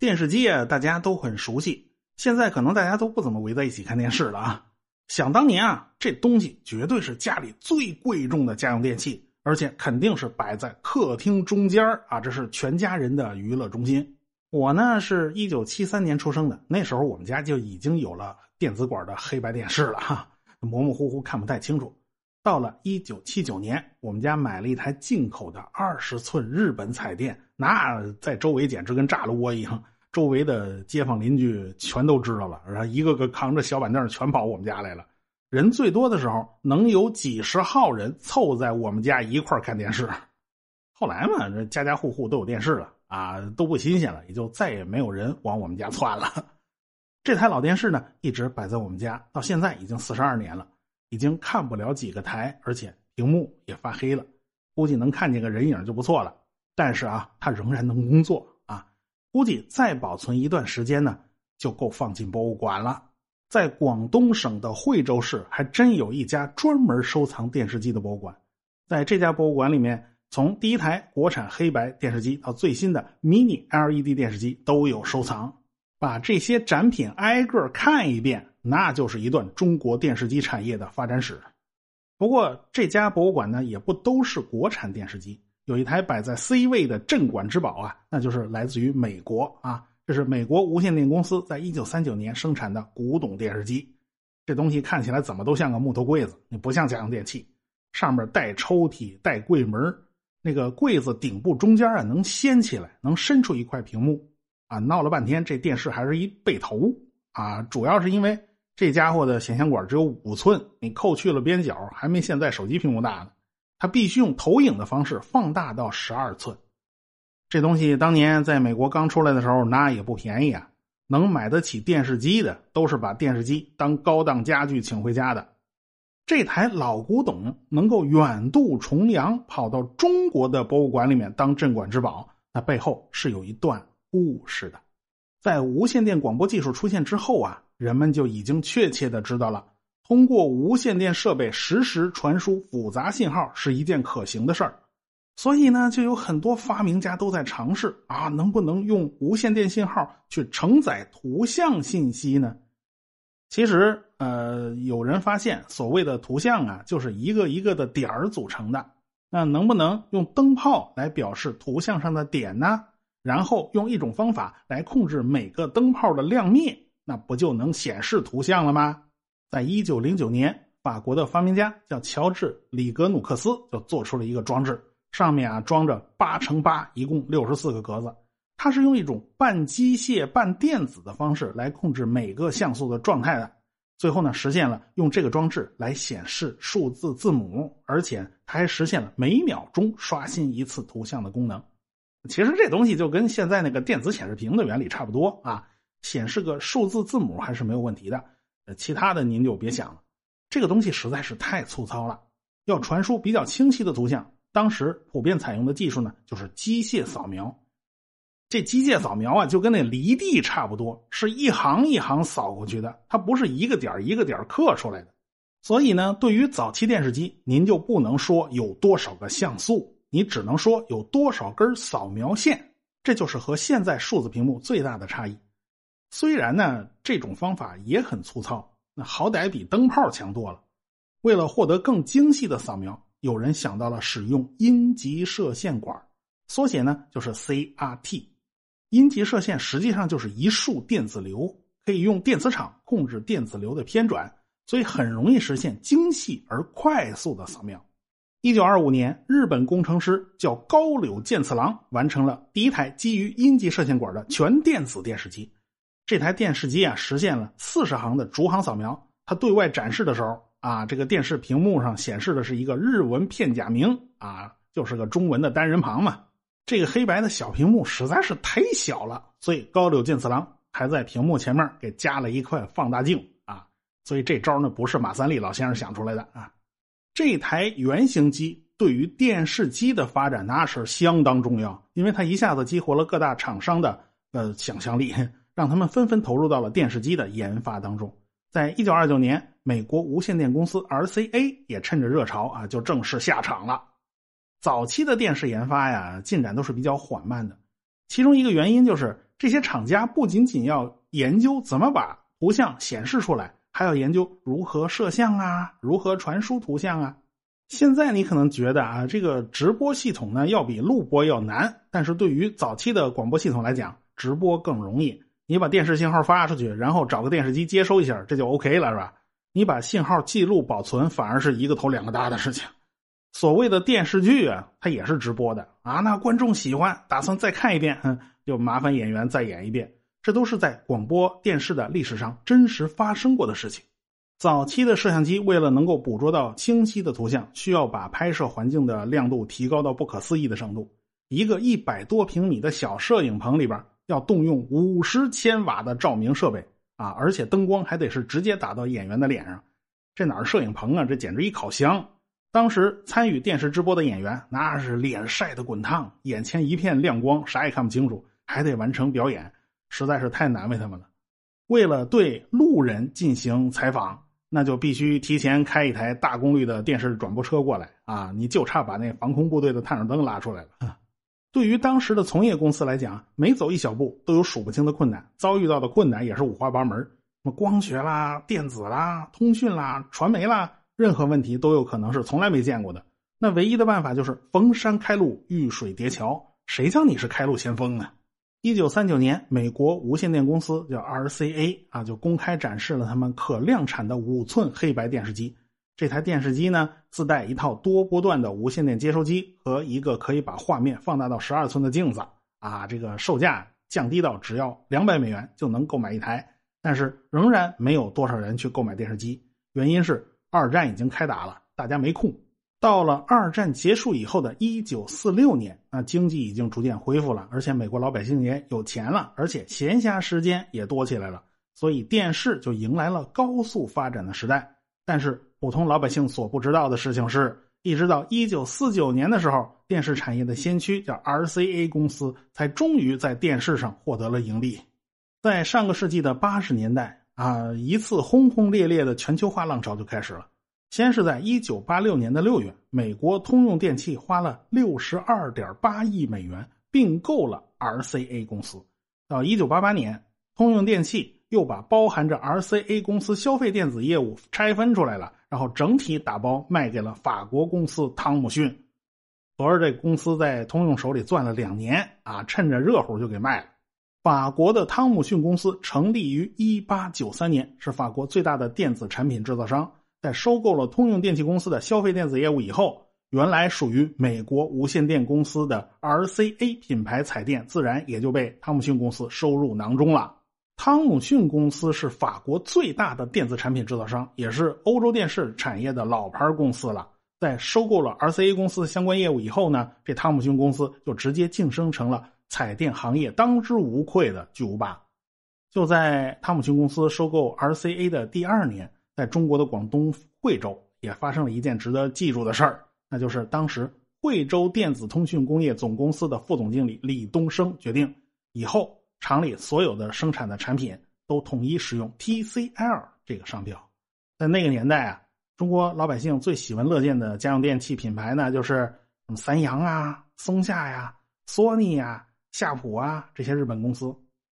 电视机啊，大家都很熟悉。现在可能大家都不怎么围在一起看电视了啊。想当年啊，这东西绝对是家里最贵重的家用电器，而且肯定是摆在客厅中间啊，这是全家人的娱乐中心。我呢是一九七三年出生的，那时候我们家就已经有了电子管的黑白电视了哈，模模糊糊看不太清楚。到了一九七九年，我们家买了一台进口的二十寸日本彩电，那在周围简直跟炸了窝一样，周围的街坊邻居全都知道了，然后一个个扛着小板凳全跑我们家来了。人最多的时候，能有几十号人凑在我们家一块看电视。后来嘛，这家家户户都有电视了啊，都不新鲜了，也就再也没有人往我们家窜了。这台老电视呢，一直摆在我们家，到现在已经四十二年了。已经看不了几个台，而且屏幕也发黑了，估计能看见个人影就不错了。但是啊，它仍然能工作啊，估计再保存一段时间呢，就够放进博物馆了。在广东省的惠州市，还真有一家专门收藏电视机的博物馆。在这家博物馆里面，从第一台国产黑白电视机到最新的 Mini LED 电视机都有收藏。把这些展品挨个看一遍。那就是一段中国电视机产业的发展史。不过这家博物馆呢，也不都是国产电视机，有一台摆在 C 位的镇馆之宝啊，那就是来自于美国啊，这是美国无线电公司在一九三九年生产的古董电视机。这东西看起来怎么都像个木头柜子，你不像家用电器，上面带抽屉、带柜门，那个柜子顶部中间啊能掀起来，能伸出一块屏幕啊。闹了半天，这电视还是一背投啊，主要是因为。这家伙的显像管只有五寸，你扣去了边角，还没现在手机屏幕大呢。它必须用投影的方式放大到十二寸。这东西当年在美国刚出来的时候，那也不便宜啊。能买得起电视机的，都是把电视机当高档家具请回家的。这台老古董能够远渡重洋跑到中国的博物馆里面当镇馆之宝，那背后是有一段故事的。在无线电广播技术出现之后啊。人们就已经确切的知道了，通过无线电设备实时传输复杂信号是一件可行的事儿，所以呢，就有很多发明家都在尝试啊，能不能用无线电信号去承载图像信息呢？其实，呃，有人发现，所谓的图像啊，就是一个一个的点儿组成的。那能不能用灯泡来表示图像上的点呢？然后用一种方法来控制每个灯泡的亮灭？那不就能显示图像了吗？在一九零九年，法国的发明家叫乔治·里格努克斯就做出了一个装置，上面啊装着八乘八，一共六十四个格子。它是用一种半机械半电子的方式来控制每个像素的状态的。最后呢，实现了用这个装置来显示数字字母，而且它还实现了每秒钟刷新一次图像的功能。其实这东西就跟现在那个电子显示屏的原理差不多啊。显示个数字字母还是没有问题的，其他的您就别想了。这个东西实在是太粗糙了，要传输比较清晰的图像，当时普遍采用的技术呢，就是机械扫描。这机械扫描啊，就跟那犁地差不多，是一行一行扫过去的，它不是一个点一个点刻出来的。所以呢，对于早期电视机，您就不能说有多少个像素，你只能说有多少根扫描线，这就是和现在数字屏幕最大的差异。虽然呢，这种方法也很粗糙，那好歹比灯泡强多了。为了获得更精细的扫描，有人想到了使用阴极射线管，缩写呢就是 CRT。阴极射线实际上就是一束电子流，可以用电磁场控制电子流的偏转，所以很容易实现精细而快速的扫描。一九二五年，日本工程师叫高柳健次郎完成了第一台基于阴极射线管的全电子电视机。这台电视机啊，实现了四十行的逐行扫描。它对外展示的时候啊，这个电视屏幕上显示的是一个日文片假名啊，就是个中文的单人旁嘛。这个黑白的小屏幕实在是太小了，所以高柳健次郎还在屏幕前面给加了一块放大镜啊。所以这招呢，不是马三立老先生想出来的啊。这台原型机对于电视机的发展那是相当重要，因为它一下子激活了各大厂商的呃想象力。让他们纷纷投入到了电视机的研发当中。在一九二九年，美国无线电公司 RCA 也趁着热潮啊，就正式下场了。早期的电视研发呀，进展都是比较缓慢的，其中一个原因就是这些厂家不仅仅要研究怎么把图像显示出来，还要研究如何摄像啊，如何传输图像啊。现在你可能觉得啊，这个直播系统呢要比录播要难，但是对于早期的广播系统来讲，直播更容易。你把电视信号发出去，然后找个电视机接收一下，这就 OK 了，是吧？你把信号记录保存，反而是一个头两个大的事情。所谓的电视剧啊，它也是直播的啊，那观众喜欢，打算再看一遍，就麻烦演员再演一遍。这都是在广播电视的历史上真实发生过的事情。早期的摄像机为了能够捕捉到清晰的图像，需要把拍摄环境的亮度提高到不可思议的程度。一个一百多平米的小摄影棚里边，要动用五十千瓦的照明设备啊，而且灯光还得是直接打到演员的脸上。这哪是摄影棚啊？这简直一烤箱！当时参与电视直播的演员，那是脸晒得滚烫，眼前一片亮光，啥也看不清楚，还得完成表演，实在是太难为他们了。为了对路人进行采访。那就必须提前开一台大功率的电视转播车过来啊！你就差把那防空部队的探照灯拉出来了。对于当时的从业公司来讲，每走一小步都有数不清的困难，遭遇到的困难也是五花八门，什么光学啦、电子啦、通讯啦、传媒啦，任何问题都有可能是从来没见过的。那唯一的办法就是逢山开路，遇水叠桥。谁叫你是开路先锋呢？一九三九年，美国无线电公司叫 RCA 啊，就公开展示了他们可量产的五寸黑白电视机。这台电视机呢，自带一套多波段的无线电接收机和一个可以把画面放大到十二寸的镜子啊。这个售价降低到只要两百美元就能购买一台，但是仍然没有多少人去购买电视机。原因是二战已经开打了，大家没空。到了二战结束以后的一九四六年，那经济已经逐渐恢复了，而且美国老百姓也有钱了，而且闲暇时间也多起来了，所以电视就迎来了高速发展的时代。但是普通老百姓所不知道的事情是，一直到一九四九年的时候，电视产业的先驱叫 RCA 公司，才终于在电视上获得了盈利。在上个世纪的八十年代啊，一次轰轰烈烈的全球化浪潮就开始了。先是在一九八六年的六月，美国通用电气花了六十二点八亿美元并购了 RCA 公司。到一九八八年，通用电气又把包含着 RCA 公司消费电子业务拆分出来了，然后整体打包卖给了法国公司汤姆逊。合着这公司在通用手里攥了两年啊，趁着热乎就给卖了。法国的汤姆逊公司成立于一八九三年，是法国最大的电子产品制造商。在收购了通用电气公司的消费电子业务以后，原来属于美国无线电公司的 RCA 品牌彩电自然也就被汤姆逊公司收入囊中了。汤姆逊公司是法国最大的电子产品制造商，也是欧洲电视产业的老牌公司了。在收购了 RCA 公司相关业务以后呢，这汤姆逊公司就直接晋升成了彩电行业当之无愧的巨无霸。就在汤姆逊公司收购 RCA 的第二年。在中国的广东惠州也发生了一件值得记住的事儿，那就是当时惠州电子通讯工业总公司的副总经理李东升决定，以后厂里所有的生产的产品都统一使用 TCL 这个商标。在那个年代啊，中国老百姓最喜闻乐见的家用电器品牌呢，就是什么三洋啊、松下呀、索尼呀、夏普啊这些日本公司。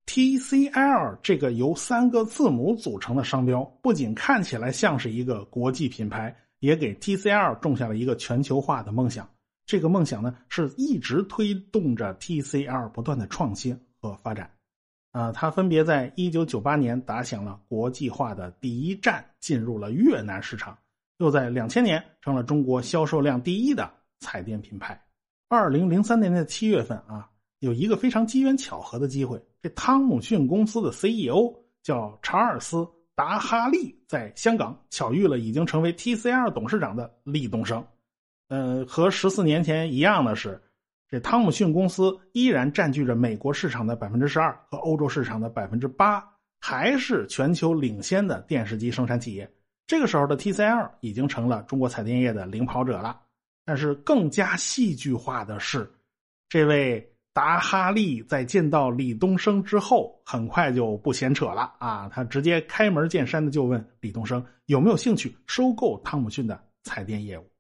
TCL 这个由三个字母组成的商标，不仅看起来像是一个国际品牌，也给 TCL 种下了一个全球化的梦想。这个梦想呢，是一直推动着 TCL 不断的创新和发展。啊，它分别在1998年打响了国际化的第一站，进入了越南市场；又在2000年成了中国销售量第一的彩电品牌。2003年的七月份啊。有一个非常机缘巧合的机会，这汤姆逊公司的 CEO 叫查尔斯·达哈利，在香港巧遇了已经成为 TCL 董事长的李东升。呃，和十四年前一样的是，这汤姆逊公司依然占据着美国市场的百分之十二和欧洲市场的百分之八，还是全球领先的电视机生产企业。这个时候的 TCL 已经成了中国彩电业的领跑者了。但是更加戏剧化的是，这位。达哈利在见到李东升之后，很快就不闲扯了啊！他直接开门见山的就问李东升有没有兴趣收购汤姆逊的彩电业务。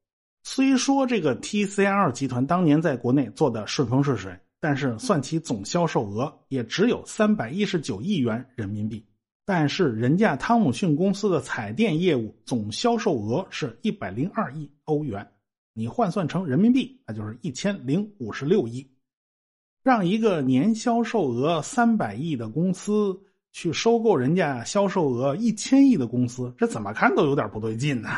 虽说这个 TCL 集团当年在国内做的顺风顺水，但是算其总销售额也只有三百一十九亿元人民币。但是人家汤姆逊公司的彩电业务总销售额是一百零二亿欧元，你换算成人民币，那就是一千零五十六亿。让一个年销售额三百亿的公司去收购人家销售额一千亿的公司，这怎么看都有点不对劲呢。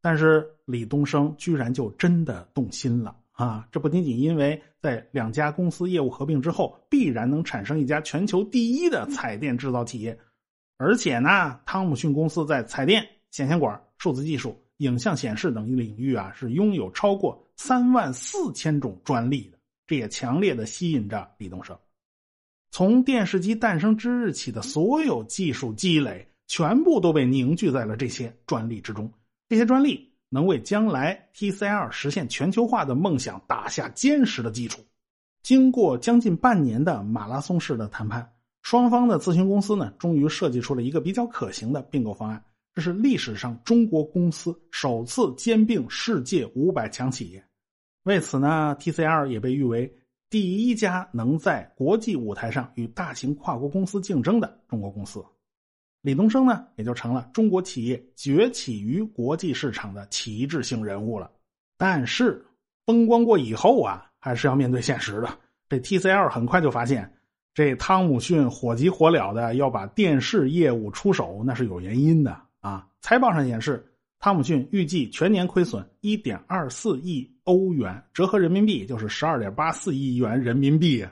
但是李东升居然就真的动心了啊！这不仅仅因为在两家公司业务合并之后，必然能产生一家全球第一的彩电制造企业，而且呢，汤姆逊公司在彩电、显像管、数字技术、影像显示等领域啊，是拥有超过三万四千种专利的，这也强烈的吸引着李东升。从电视机诞生之日起的所有技术积累，全部都被凝聚在了这些专利之中。这些专利能为将来 TCL 实现全球化的梦想打下坚实的基础。经过将近半年的马拉松式的谈判，双方的咨询公司呢，终于设计出了一个比较可行的并购方案。这是历史上中国公司首次兼并世界五百强企业。为此呢，TCL 也被誉为第一家能在国际舞台上与大型跨国公司竞争的中国公司。李东升呢，也就成了中国企业崛起于国际市场的旗帜性人物了。但是风光过以后啊，还是要面对现实的。这 TCL 很快就发现，这汤姆逊火急火燎的要把电视业务出手，那是有原因的啊。财报上显示，汤姆逊预计全年亏损一点二四亿欧元，折合人民币就是十二点八四亿元人民币。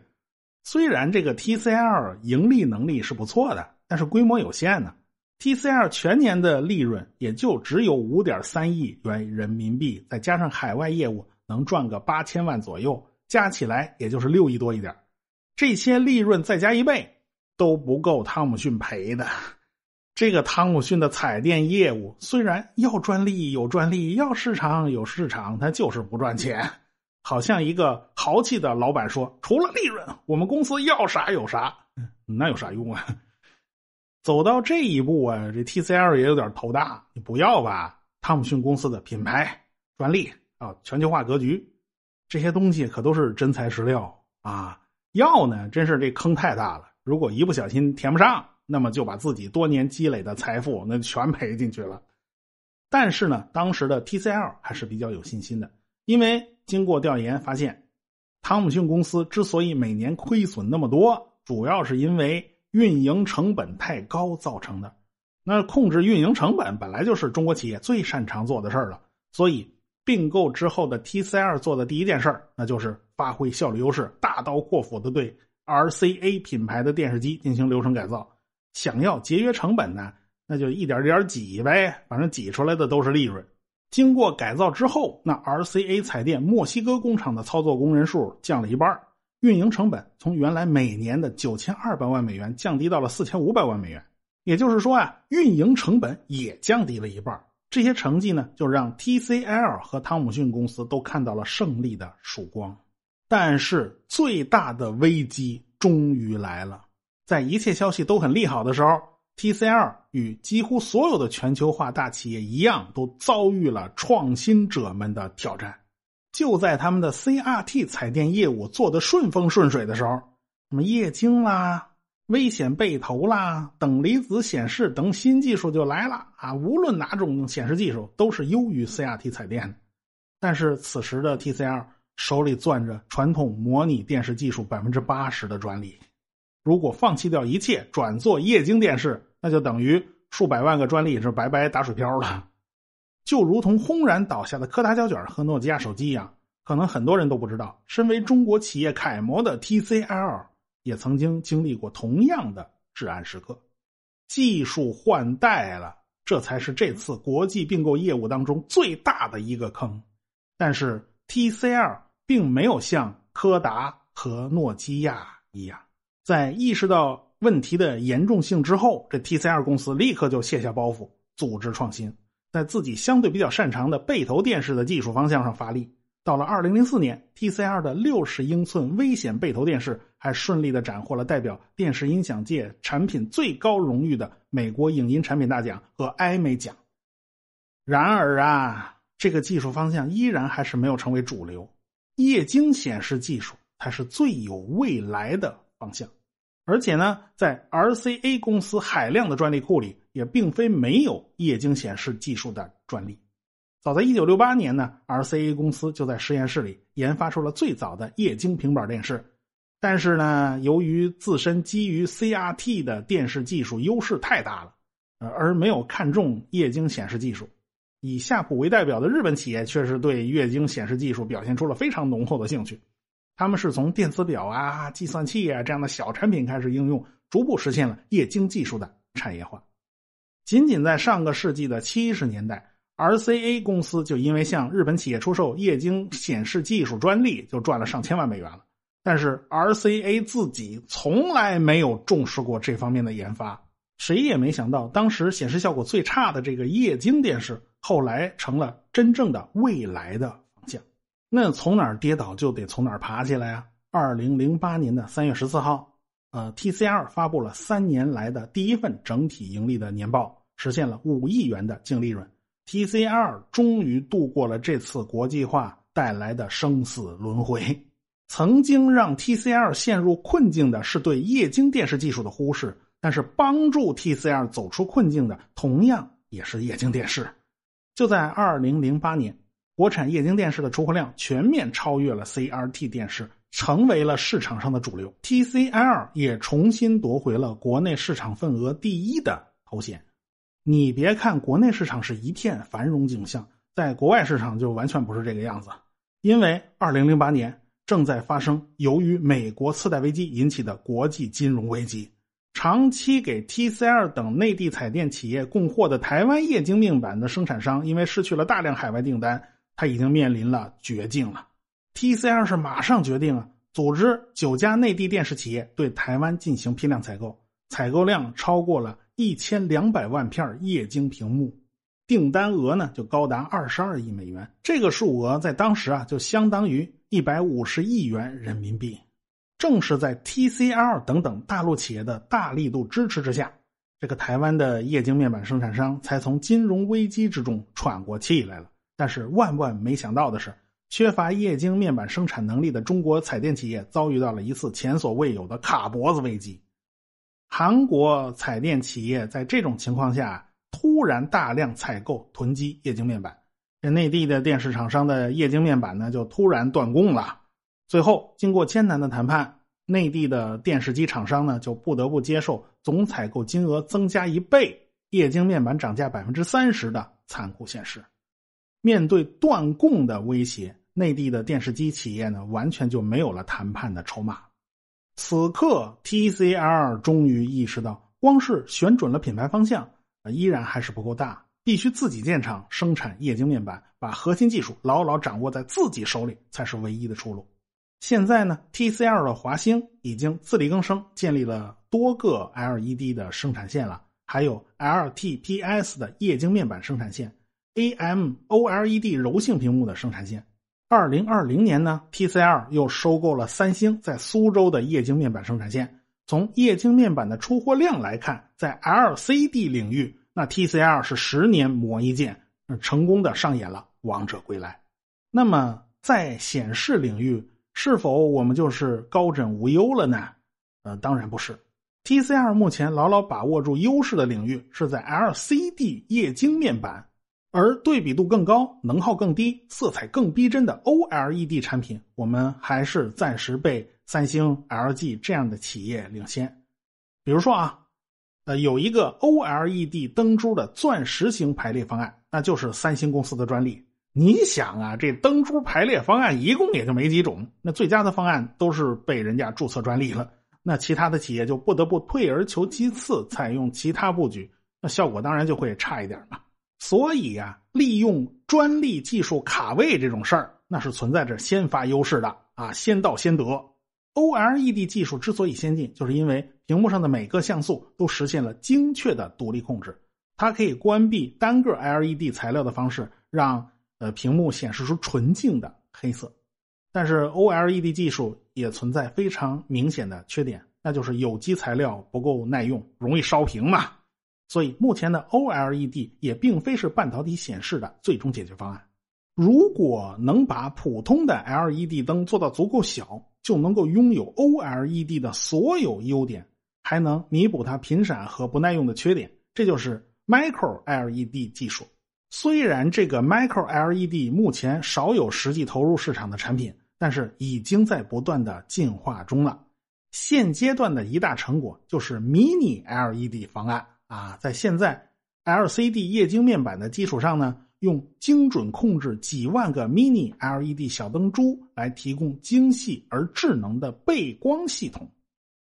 虽然这个 TCL 盈利能力是不错的。但是规模有限呢，TCL 全年的利润也就只有五点三亿元人民币，再加上海外业务能赚个八千万左右，加起来也就是六亿多一点。这些利润再加一倍都不够汤姆逊赔的。这个汤姆逊的彩电业务虽然要专利有专利，要市场有市场，它就是不赚钱。好像一个豪气的老板说：“除了利润，我们公司要啥有啥。”那有啥用啊？走到这一步啊，这 TCL 也有点头大。你不要吧，汤姆逊公司的品牌、专利啊，全球化格局，这些东西可都是真材实料啊。要呢，真是这坑太大了。如果一不小心填不上，那么就把自己多年积累的财富那全赔进去了。但是呢，当时的 TCL 还是比较有信心的，因为经过调研发现，汤姆逊公司之所以每年亏损那么多，主要是因为。运营成本太高造成的，那控制运营成本本来就是中国企业最擅长做的事儿了。所以并购之后的 TCL 做的第一件事儿，那就是发挥效率优势，大刀阔斧的对 RCA 品牌的电视机进行流程改造。想要节约成本呢，那就一点点挤呗，反正挤出来的都是利润。经过改造之后，那 RCA 彩电墨西哥工厂的操作工人数降了一半。运营成本从原来每年的九千二百万美元降低到了四千五百万美元，也就是说啊，运营成本也降低了一半。这些成绩呢，就让 TCL 和汤姆逊公司都看到了胜利的曙光。但是最大的危机终于来了，在一切消息都很利好的时候，TCL 与几乎所有的全球化大企业一样，都遭遇了创新者们的挑战。就在他们的 CRT 彩电业务做的顺风顺水的时候，什么液晶啦、危险背投啦、等离子显示等新技术就来了啊！无论哪种显示技术都是优于 CRT 彩电的。但是此时的 TCL 手里攥着传统模拟电视技术百分之八十的专利，如果放弃掉一切转做液晶电视，那就等于数百万个专利是白白打水漂了。就如同轰然倒下的柯达胶卷和诺基亚手机一样，可能很多人都不知道，身为中国企业楷模的 TCL 也曾经经历过同样的至暗时刻。技术换代了，这才是这次国际并购业务当中最大的一个坑。但是 TCL 并没有像柯达和诺基亚一样，在意识到问题的严重性之后，这 TCL 公司立刻就卸下包袱，组织创新。在自己相对比较擅长的背投电视的技术方向上发力。到了二零零四年，TCL 的六十英寸危险背投电视还顺利的斩获了代表电视音响界产品最高荣誉的美国影音产品大奖和艾美奖。然而啊，这个技术方向依然还是没有成为主流。液晶显示技术才是最有未来的方向。而且呢，在 RCA 公司海量的专利库里，也并非没有液晶显示技术的专利。早在1968年呢，RCA 公司就在实验室里研发出了最早的液晶平板电视。但是呢，由于自身基于 CRT 的电视技术优势太大了，而没有看中液晶显示技术。以夏普为代表的日本企业确实对液晶显示技术表现出了非常浓厚的兴趣。他们是从电子表啊、计算器啊这样的小产品开始应用，逐步实现了液晶技术的产业化。仅仅在上个世纪的七十年代，RCA 公司就因为向日本企业出售液晶显示技术专利，就赚了上千万美元了。但是 RCA 自己从来没有重视过这方面的研发，谁也没想到，当时显示效果最差的这个液晶电视，后来成了真正的未来的。那从哪儿跌倒就得从哪儿爬起来啊！二零零八年的三月十四号，呃，TCL 发布了三年来的第一份整体盈利的年报，实现了五亿元的净利润。TCL 终于度过了这次国际化带来的生死轮回。曾经让 TCL 陷入困境的是对液晶电视技术的忽视，但是帮助 TCL 走出困境的同样也是液晶电视。就在二零零八年。国产液晶电视的出货量全面超越了 CRT 电视，成为了市场上的主流。TCL 也重新夺回了国内市场份额第一的头衔。你别看国内市场是一片繁荣景象，在国外市场就完全不是这个样子。因为2008年正在发生由于美国次贷危机引起的国际金融危机，长期给 TCL 等内地彩电企业供货的台湾液晶面板的生产商，因为失去了大量海外订单。他已经面临了绝境了，TCL 是马上决定啊，组织九家内地电视企业对台湾进行批量采购，采购量超过了一千两百万片液晶屏幕，订单额呢就高达二十二亿美元，这个数额在当时啊就相当于一百五十亿元人民币。正是在 TCL 等等大陆企业的大力度支持之下，这个台湾的液晶面板生产商才从金融危机之中喘过气来了。但是万万没想到的是，缺乏液晶面板生产能力的中国彩电企业遭遇到了一次前所未有的卡脖子危机。韩国彩电企业在这种情况下突然大量采购囤积液晶面板，这内地的电视厂商的液晶面板呢就突然断供了。最后经过艰难的谈判，内地的电视机厂商呢就不得不接受总采购金额增加一倍、液晶面板涨价百分之三十的残酷现实。面对断供的威胁，内地的电视机企业呢，完全就没有了谈判的筹码。此刻，TCL 终于意识到，光是选准了品牌方向，依然还是不够大，必须自己建厂生产液晶面板，把核心技术牢牢掌握在自己手里，才是唯一的出路。现在呢，TCL 的华星已经自力更生，建立了多个 LED 的生产线了，还有 LTPS 的液晶面板生产线。AMOLED 柔性屏幕的生产线。二零二零年呢，TCL 又收购了三星在苏州的液晶面板生产线。从液晶面板的出货量来看，在 LCD 领域，那 TCL 是十年磨一剑，成功的上演了王者归来。那么在显示领域，是否我们就是高枕无忧了呢？呃，当然不是。TCL 目前牢牢把握住优势的领域是在 LCD 液晶面板。而对比度更高、能耗更低、色彩更逼真的 OLED 产品，我们还是暂时被三星、LG 这样的企业领先。比如说啊，呃，有一个 OLED 灯珠的钻石型排列方案，那就是三星公司的专利。你想啊，这灯珠排列方案一共也就没几种，那最佳的方案都是被人家注册专利了，那其他的企业就不得不退而求其次，采用其他布局，那效果当然就会差一点嘛。所以呀，利用专利技术卡位这种事儿，那是存在着先发优势的啊，先到先得。OLED 技术之所以先进，就是因为屏幕上的每个像素都实现了精确的独立控制，它可以关闭单个 LED 材料的方式，让呃屏幕显示出纯净的黑色。但是 OLED 技术也存在非常明显的缺点，那就是有机材料不够耐用，容易烧屏嘛。所以，目前的 OLED 也并非是半导体显示的最终解决方案。如果能把普通的 LED 灯做到足够小，就能够拥有 OLED 的所有优点，还能弥补它频闪和不耐用的缺点。这就是 Micro LED 技术。虽然这个 Micro LED 目前少有实际投入市场的产品，但是已经在不断的进化中了。现阶段的一大成果就是 Mini LED 方案啊，在现在 LCD 液晶面板的基础上呢。用精准控制几万个 Mini LED 小灯珠来提供精细而智能的背光系统，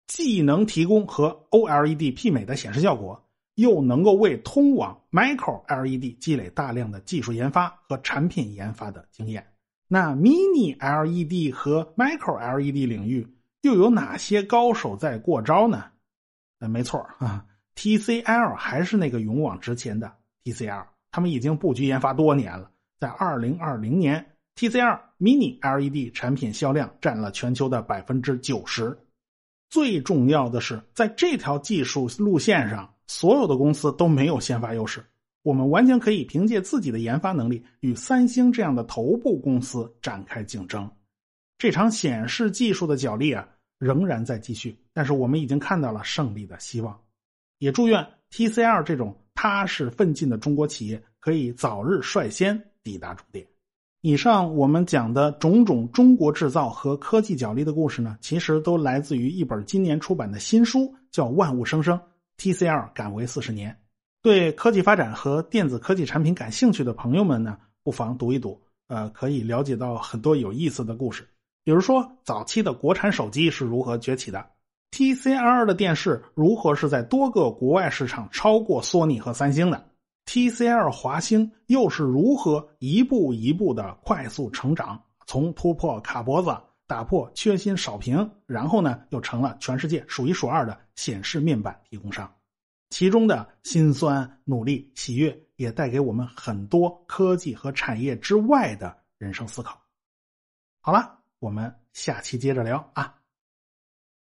既能提供和 OLED 媲美的显示效果，又能够为通往 Micro LED 积累大量的技术研发和产品研发的经验。那 Mini LED 和 Micro LED 领域又有哪些高手在过招呢？呃，没错啊，TCL 还是那个勇往直前的 TCL。他们已经布局研发多年了，在二零二零年，TCL Mini LED 产品销量占了全球的百分之九十。最重要的是，在这条技术路线上，所有的公司都没有先发优势。我们完全可以凭借自己的研发能力，与三星这样的头部公司展开竞争。这场显示技术的角力啊，仍然在继续，但是我们已经看到了胜利的希望。也祝愿 TCL 这种。踏实奋进的中国企业可以早日率先抵达终点。以上我们讲的种种中国制造和科技角力的故事呢，其实都来自于一本今年出版的新书，叫《万物生生：TCL 敢为四十年》。对科技发展和电子科技产品感兴趣的朋友们呢，不妨读一读，呃，可以了解到很多有意思的故事。比如说，早期的国产手机是如何崛起的。TCL 的电视如何是在多个国外市场超过索尼和三星的？TCL 华星又是如何一步一步的快速成长，从突破卡脖子、打破缺芯少屏，然后呢又成了全世界数一数二的显示面板提供商？其中的辛酸、努力、喜悦，也带给我们很多科技和产业之外的人生思考。好了，我们下期接着聊啊。